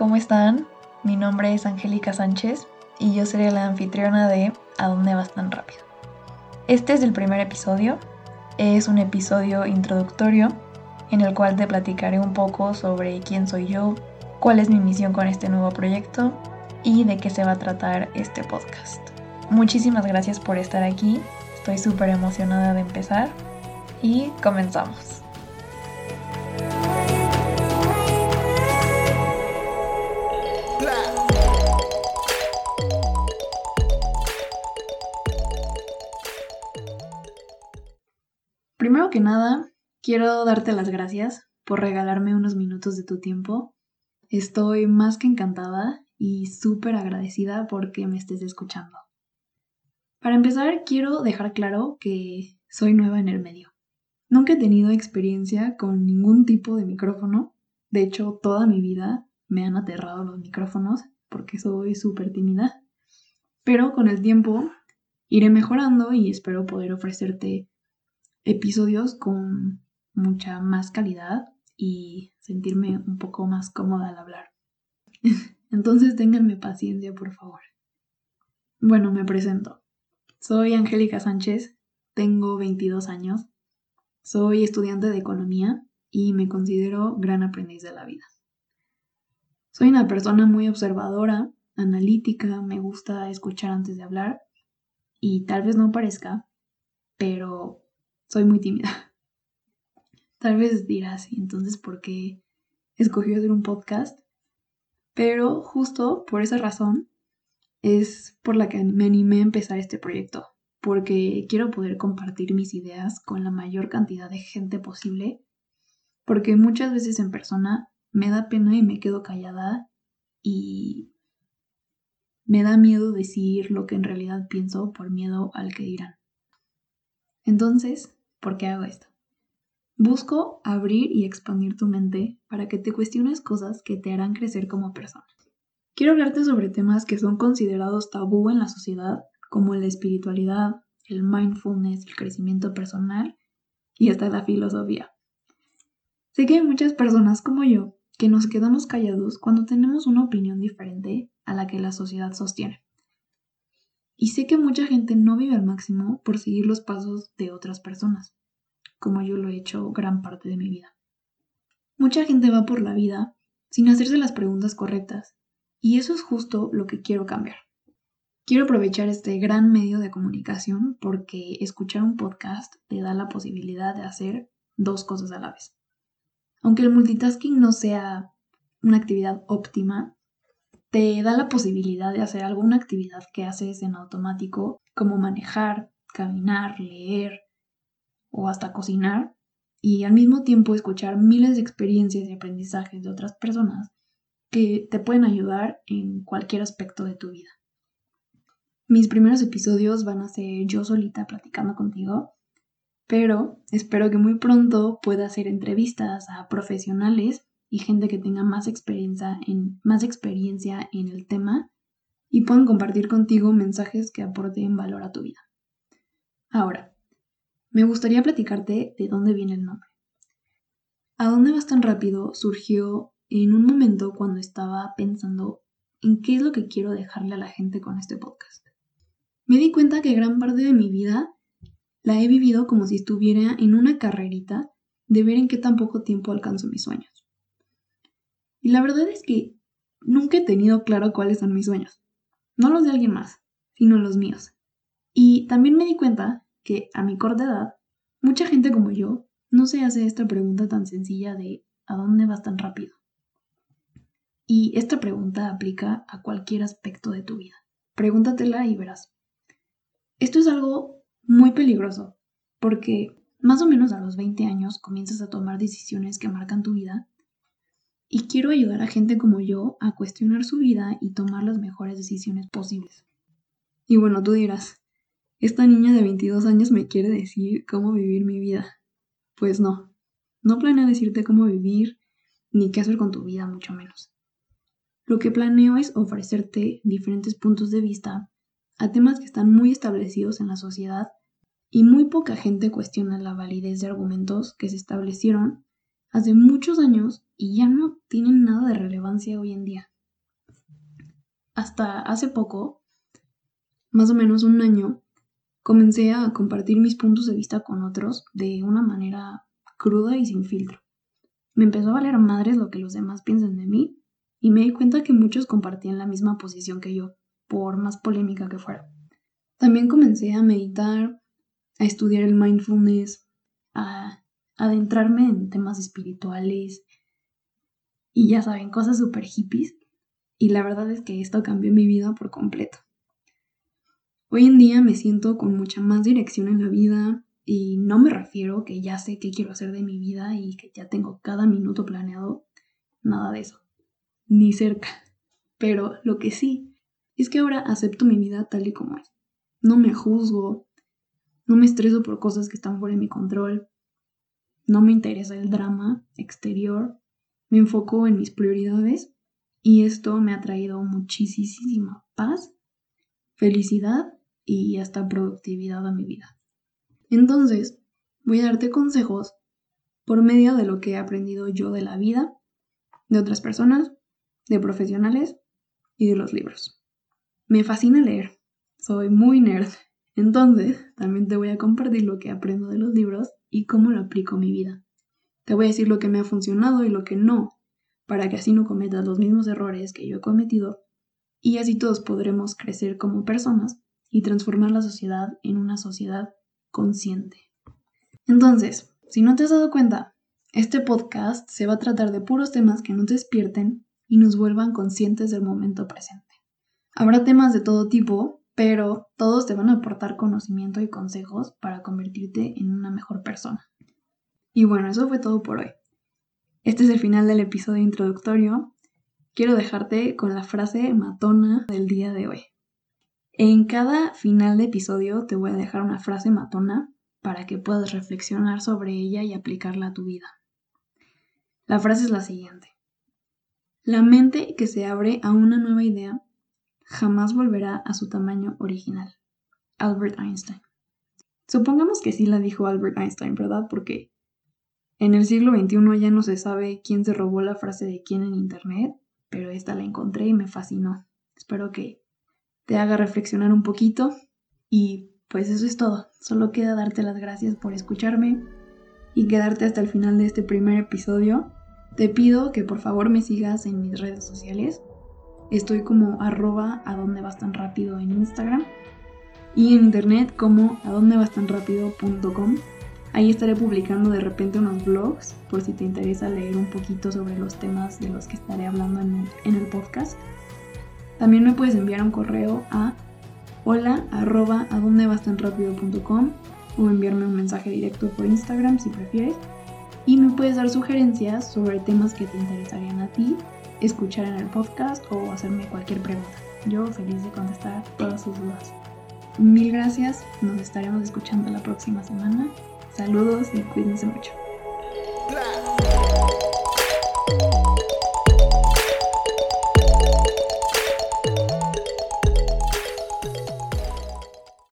¿cómo están? Mi nombre es Angélica Sánchez y yo seré la anfitriona de ¿A dónde vas tan rápido? Este es el primer episodio, es un episodio introductorio en el cual te platicaré un poco sobre quién soy yo, cuál es mi misión con este nuevo proyecto y de qué se va a tratar este podcast. Muchísimas gracias por estar aquí, estoy súper emocionada de empezar y comenzamos. Primero que nada, quiero darte las gracias por regalarme unos minutos de tu tiempo. Estoy más que encantada y súper agradecida porque me estés escuchando. Para empezar, quiero dejar claro que soy nueva en el medio. Nunca he tenido experiencia con ningún tipo de micrófono. De hecho, toda mi vida me han aterrado los micrófonos porque soy súper tímida. Pero con el tiempo iré mejorando y espero poder ofrecerte episodios con mucha más calidad y sentirme un poco más cómoda al hablar. Entonces ténganme paciencia, por favor. Bueno, me presento. Soy Angélica Sánchez, tengo 22 años, soy estudiante de economía y me considero gran aprendiz de la vida. Soy una persona muy observadora, analítica, me gusta escuchar antes de hablar y tal vez no parezca, pero soy muy tímida. Tal vez dirás, ¿y entonces por qué escogí hacer un podcast? Pero justo por esa razón es por la que me animé a empezar este proyecto, porque quiero poder compartir mis ideas con la mayor cantidad de gente posible, porque muchas veces en persona me da pena y me quedo callada y me da miedo decir lo que en realidad pienso por miedo al que dirán. Entonces, ¿Por qué hago esto? Busco abrir y expandir tu mente para que te cuestiones cosas que te harán crecer como persona. Quiero hablarte sobre temas que son considerados tabú en la sociedad, como la espiritualidad, el mindfulness, el crecimiento personal y hasta la filosofía. Sé que hay muchas personas como yo que nos quedamos callados cuando tenemos una opinión diferente a la que la sociedad sostiene. Y sé que mucha gente no vive al máximo por seguir los pasos de otras personas, como yo lo he hecho gran parte de mi vida. Mucha gente va por la vida sin hacerse las preguntas correctas, y eso es justo lo que quiero cambiar. Quiero aprovechar este gran medio de comunicación porque escuchar un podcast te da la posibilidad de hacer dos cosas a la vez. Aunque el multitasking no sea una actividad óptima, te da la posibilidad de hacer alguna actividad que haces en automático, como manejar, caminar, leer o hasta cocinar, y al mismo tiempo escuchar miles de experiencias y aprendizajes de otras personas que te pueden ayudar en cualquier aspecto de tu vida. Mis primeros episodios van a ser yo solita platicando contigo, pero espero que muy pronto pueda hacer entrevistas a profesionales y gente que tenga más experiencia en, más experiencia en el tema y puedan compartir contigo mensajes que aporten valor a tu vida. Ahora, me gustaría platicarte de dónde viene el nombre. ¿A dónde vas tan rápido? surgió en un momento cuando estaba pensando en qué es lo que quiero dejarle a la gente con este podcast. Me di cuenta que gran parte de mi vida la he vivido como si estuviera en una carrerita de ver en qué tan poco tiempo alcanzo mis sueños. Y la verdad es que nunca he tenido claro cuáles son mis sueños. No los de alguien más, sino los míos. Y también me di cuenta que a mi corta edad, mucha gente como yo no se hace esta pregunta tan sencilla de ¿a dónde vas tan rápido? Y esta pregunta aplica a cualquier aspecto de tu vida. Pregúntatela y verás. Esto es algo muy peligroso, porque más o menos a los 20 años comienzas a tomar decisiones que marcan tu vida y quiero ayudar a gente como yo a cuestionar su vida y tomar las mejores decisiones posibles. Y bueno, tú dirás, esta niña de 22 años me quiere decir cómo vivir mi vida. Pues no, no planeo decirte cómo vivir ni qué hacer con tu vida, mucho menos. Lo que planeo es ofrecerte diferentes puntos de vista a temas que están muy establecidos en la sociedad y muy poca gente cuestiona la validez de argumentos que se establecieron hace muchos años y ya no tienen nada de relevancia hoy en día. hasta hace poco, más o menos un año, comencé a compartir mis puntos de vista con otros de una manera cruda y sin filtro. Me empezó a valer madres lo que los demás piensan de mí y me di cuenta que muchos compartían la misma posición que yo, por más polémica que fuera. También comencé a meditar, a estudiar el mindfulness, a adentrarme en temas espirituales y ya saben, cosas súper hippies. Y la verdad es que esto cambió mi vida por completo. Hoy en día me siento con mucha más dirección en la vida y no me refiero que ya sé qué quiero hacer de mi vida y que ya tengo cada minuto planeado, nada de eso, ni cerca. Pero lo que sí es que ahora acepto mi vida tal y como es. No me juzgo, no me estreso por cosas que están fuera de mi control, no me interesa el drama exterior, me enfoco en mis prioridades y esto me ha traído muchísima paz, felicidad y hasta productividad a mi vida. Entonces, voy a darte consejos por medio de lo que he aprendido yo de la vida, de otras personas, de profesionales y de los libros. Me fascina leer, soy muy nerd, entonces también te voy a compartir lo que aprendo de los libros y cómo lo aplico a mi vida. Te voy a decir lo que me ha funcionado y lo que no, para que así no cometas los mismos errores que yo he cometido y así todos podremos crecer como personas y transformar la sociedad en una sociedad consciente. Entonces, si no te has dado cuenta, este podcast se va a tratar de puros temas que nos despierten y nos vuelvan conscientes del momento presente. Habrá temas de todo tipo, pero todos te van a aportar conocimiento y consejos para convertirte en una mejor persona. Y bueno, eso fue todo por hoy. Este es el final del episodio introductorio. Quiero dejarte con la frase matona del día de hoy. En cada final de episodio te voy a dejar una frase matona para que puedas reflexionar sobre ella y aplicarla a tu vida. La frase es la siguiente. La mente que se abre a una nueva idea jamás volverá a su tamaño original. Albert Einstein. Supongamos que sí la dijo Albert Einstein, ¿verdad? Porque en el siglo XXI ya no se sabe quién se robó la frase de quién en Internet, pero esta la encontré y me fascinó. Espero que te haga reflexionar un poquito y pues eso es todo. Solo queda darte las gracias por escucharme y quedarte hasta el final de este primer episodio. Te pido que por favor me sigas en mis redes sociales. Estoy como arroba a dónde vas tan rápido en Instagram y en internet como a dónde vas tan rápido.com. Ahí estaré publicando de repente unos blogs por si te interesa leer un poquito sobre los temas de los que estaré hablando en, el podcast. También me puedes enviar un correo a hola arroba o enviarme un mensaje directo por Instagram si prefieres. Y me puedes dar sugerencias sobre temas que te interesarían a ti, escuchar en el podcast o hacerme cualquier pregunta. Yo feliz de contestar todas sus dudas. Mil gracias, nos estaremos escuchando la próxima semana. Saludos y cuídense mucho.